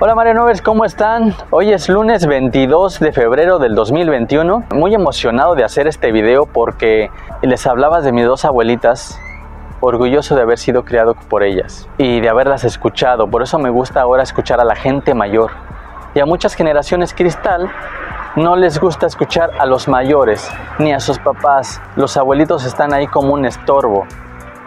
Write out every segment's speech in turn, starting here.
Hola Mario Novers, ¿cómo están? Hoy es lunes 22 de febrero del 2021. Muy emocionado de hacer este video porque les hablaba de mis dos abuelitas, orgulloso de haber sido criado por ellas y de haberlas escuchado. Por eso me gusta ahora escuchar a la gente mayor. Y a muchas generaciones cristal no les gusta escuchar a los mayores ni a sus papás. Los abuelitos están ahí como un estorbo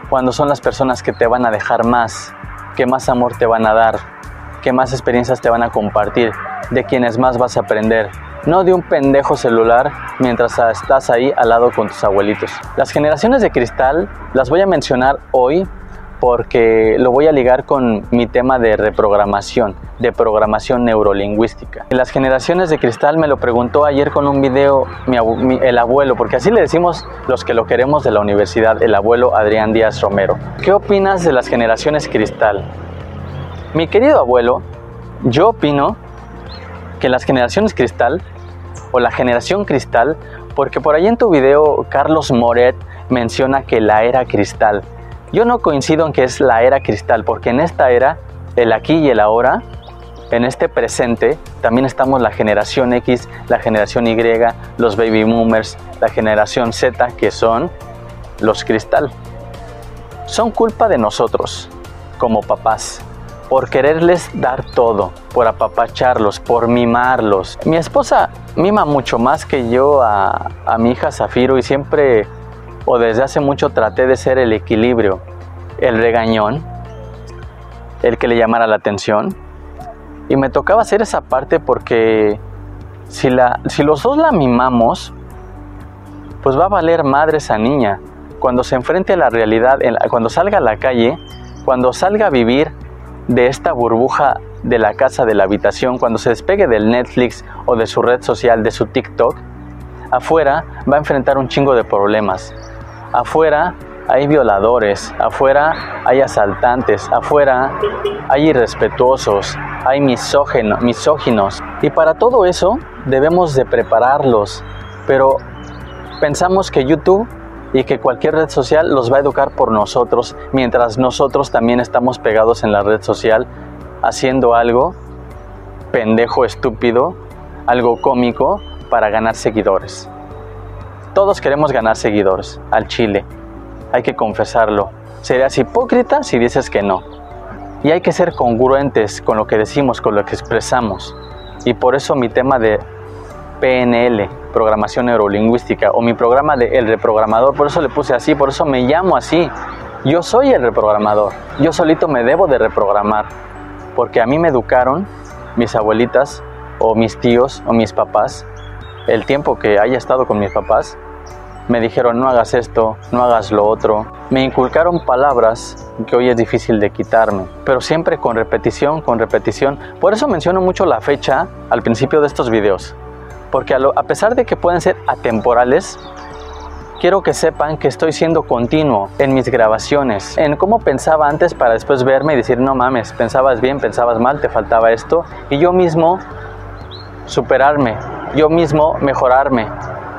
cuando son las personas que te van a dejar más, que más amor te van a dar, que más experiencias te van a compartir, de quienes más vas a aprender. No de un pendejo celular mientras estás ahí al lado con tus abuelitos. Las generaciones de cristal las voy a mencionar hoy porque lo voy a ligar con mi tema de reprogramación, de programación neurolingüística. Las generaciones de cristal me lo preguntó ayer con un video el abuelo, porque así le decimos los que lo queremos de la universidad, el abuelo Adrián Díaz Romero. ¿Qué opinas de las generaciones cristal? Mi querido abuelo, yo opino que las generaciones cristal o la generación cristal, porque por ahí en tu video Carlos Moret menciona que la era cristal yo no coincido en que es la era cristal, porque en esta era, el aquí y el ahora, en este presente, también estamos la generación X, la generación Y, los baby boomers, la generación Z, que son los cristal. Son culpa de nosotros, como papás, por quererles dar todo, por apapacharlos, por mimarlos. Mi esposa mima mucho más que yo a, a mi hija Zafiro y siempre o desde hace mucho traté de ser el equilibrio, el regañón, el que le llamara la atención. Y me tocaba hacer esa parte porque si, la, si los dos la mimamos, pues va a valer madre esa niña. Cuando se enfrente a la realidad, cuando salga a la calle, cuando salga a vivir de esta burbuja de la casa, de la habitación, cuando se despegue del Netflix o de su red social, de su TikTok, afuera va a enfrentar un chingo de problemas. Afuera hay violadores, afuera hay asaltantes, afuera hay irrespetuosos, hay misóginos. Y para todo eso debemos de prepararlos. Pero pensamos que YouTube y que cualquier red social los va a educar por nosotros, mientras nosotros también estamos pegados en la red social haciendo algo pendejo, estúpido, algo cómico para ganar seguidores. Todos queremos ganar seguidores al chile, hay que confesarlo. Serías hipócrita si dices que no. Y hay que ser congruentes con lo que decimos, con lo que expresamos. Y por eso mi tema de PNL, programación neurolingüística, o mi programa de El Reprogramador, por eso le puse así, por eso me llamo así. Yo soy el reprogramador. Yo solito me debo de reprogramar. Porque a mí me educaron mis abuelitas, o mis tíos, o mis papás, el tiempo que haya estado con mis papás, me dijeron no hagas esto, no hagas lo otro. Me inculcaron palabras que hoy es difícil de quitarme, pero siempre con repetición, con repetición. Por eso menciono mucho la fecha al principio de estos videos, porque a, pesar de que pueden ser atemporales, quiero que sepan que estoy siendo continuo en mis grabaciones, en cómo pensaba antes para después verme y decir, no mames, pensabas bien, pensabas mal, te faltaba esto, y yo mismo superarme, yo mismo mejorarme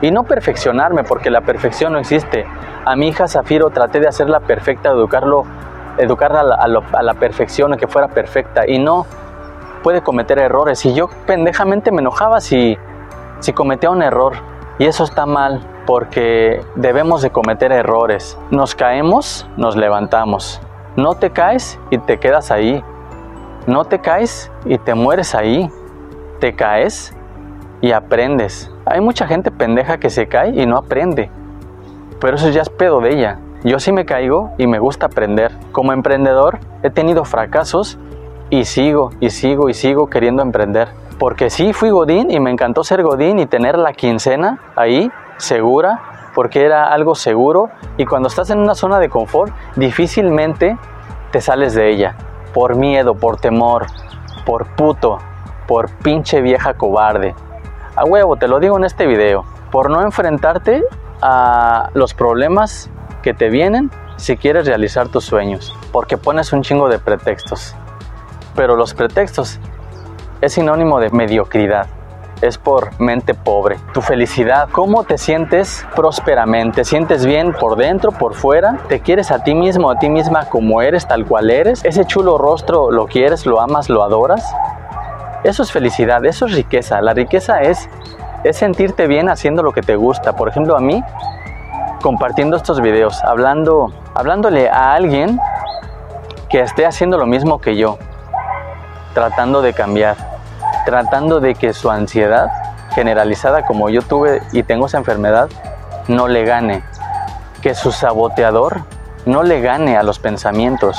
y no perfeccionarme porque la perfección no existe. A mi hija Zafiro traté de hacerla perfecta, educarlo, educarla a la, a la perfección, a que fuera perfecta y no puede cometer errores. Y yo pendejamente me enojaba si, si cometía un error. Y eso está mal porque debemos de cometer errores. Nos caemos, nos levantamos. No te caes y te quedas ahí. No te caes y te mueres ahí. Te caes y aprendes. Hay mucha gente pendeja que se cae y no aprende, pero eso ya es pedo de ella. Yo sí me caigo y me gusta aprender. Como emprendedor he tenido fracasos y sigo y sigo y sigo queriendo emprender. Porque sí fui Godín y me encantó ser Godín y tener la quincena ahí segura porque era algo seguro y cuando estás en una zona de confort difícilmente te sales de ella por miedo, por temor, por puto, por pinche vieja cobarde. A huevo, te lo digo en este video, por no enfrentarte a los problemas que te vienen si quieres realizar tus sueños, porque pones un chingo de pretextos. Pero los pretextos es sinónimo de mediocridad. Es por mente pobre. Tu felicidad, cómo te sientes prósperamente, te sientes bien por dentro, por fuera, te quieres a ti mismo, a ti misma como eres, tal cual eres. Ese chulo rostro lo quieres, lo amas, lo adoras. Eso es felicidad, eso es riqueza. La riqueza es, es sentirte bien haciendo lo que te gusta. Por ejemplo, a mí, compartiendo estos videos, hablando, hablándole a alguien que esté haciendo lo mismo que yo, tratando de cambiar, tratando de que su ansiedad generalizada como yo tuve y tengo esa enfermedad no le gane, que su saboteador no le gane a los pensamientos,